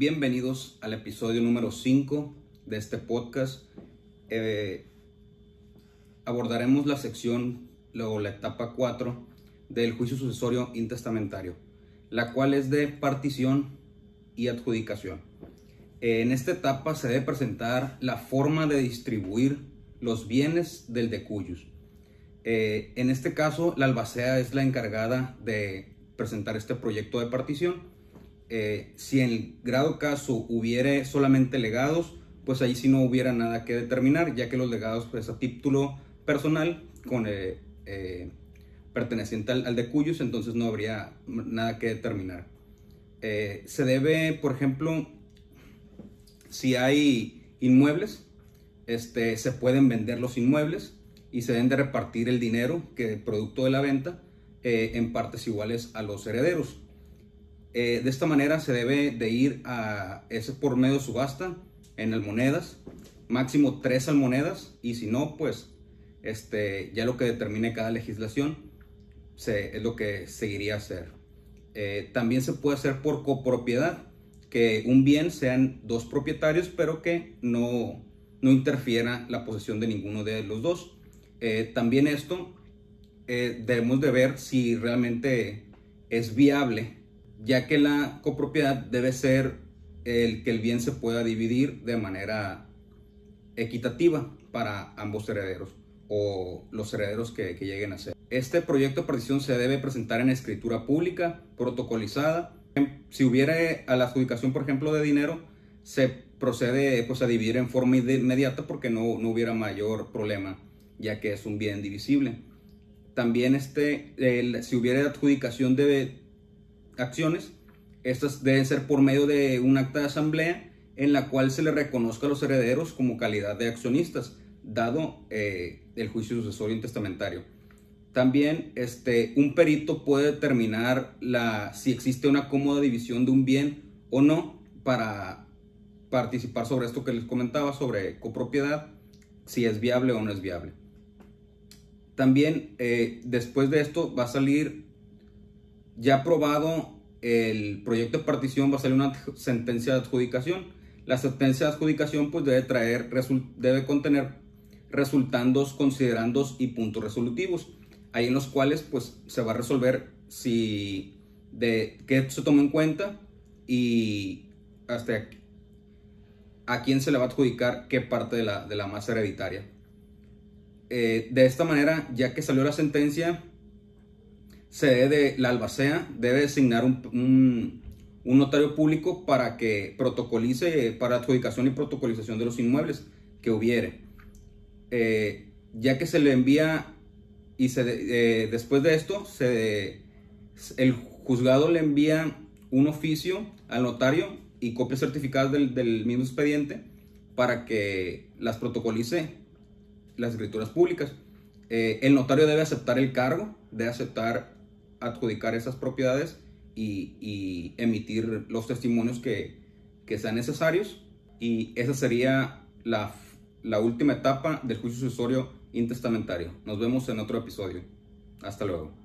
Bienvenidos al episodio número 5 de este podcast. Eh, abordaremos la sección, luego la etapa 4 del juicio sucesorio intestamentario, la cual es de partición y adjudicación. Eh, en esta etapa se debe presentar la forma de distribuir los bienes del decuyus. Eh, en este caso, la albacea es la encargada de presentar este proyecto de partición. Eh, si en el grado caso hubiere solamente legados, pues ahí sí no hubiera nada que determinar, ya que los legados pues a título personal con eh, perteneciente al, de cuyos, entonces no habría nada que determinar. se debe, por ejemplo, si hay inmuebles, este, se pueden vender los inmuebles y se deben de repartir el dinero que producto de la venta eh, en partes iguales a los herederos. Eh, de esta manera se debe de ir a ese por medio de subasta en almonedas, máximo tres almonedas y si no, pues este, ya lo que determine cada legislación se, es lo que seguiría a hacer. Eh, también se puede hacer por copropiedad, que un bien sean dos propietarios, pero que no, no interfiera la posesión de ninguno de los dos. Eh, también esto eh, debemos de ver si realmente es viable, ya que la copropiedad debe ser el que el bien se pueda dividir de manera equitativa para ambos herederos o los herederos que, lleguen a ser. Este proyecto de partición se debe presentar en escritura pública, protocolizada. Si hubiera a la adjudicación, por ejemplo, de dinero, se procede pues, a dividir en forma inmediata porque no, no hubiera mayor problema ya que es un bien divisible. También este, si hubiera adjudicación de acciones, estas deben ser por medio de un acta de asamblea en la cual se le reconozca a los herederos como calidad de accionistas, dado eh, el juicio sucesorio intestamentario. También este, un perito puede determinar la, si existe una cómoda división de un bien o no para participar sobre esto que les comentaba, sobre copropiedad, si es viable o no es viable. También eh, después de esto va a salir ya aprobado el proyecto de partición, va a salir una sentencia de adjudicación. La sentencia de adjudicación pues debe traer, debe contener resultandos, considerandos y puntos resolutivos, ahí en los cuales pues se va a resolver si de qué se toma en cuenta y hasta a quién se le va a adjudicar qué parte de la, de la masa hereditaria. Eh, de esta manera, ya que salió la sentencia, se debe la albacea debe designar un, notario público para que protocolice para adjudicación y protocolización de los inmuebles que hubiere. Eh, ya que se le envía y se, eh, después de esto, se, el juzgado le envía un oficio al notario y copias certificadas del, del mismo expediente para que las protocolice las escrituras públicas. Eh, el notario debe aceptar el cargo, debe aceptar adjudicar esas propiedades y, emitir los testimonios que, sean necesarios. Y esa sería la, la última etapa del juicio sucesorio intestamentario. Nos vemos en otro episodio. Hasta luego.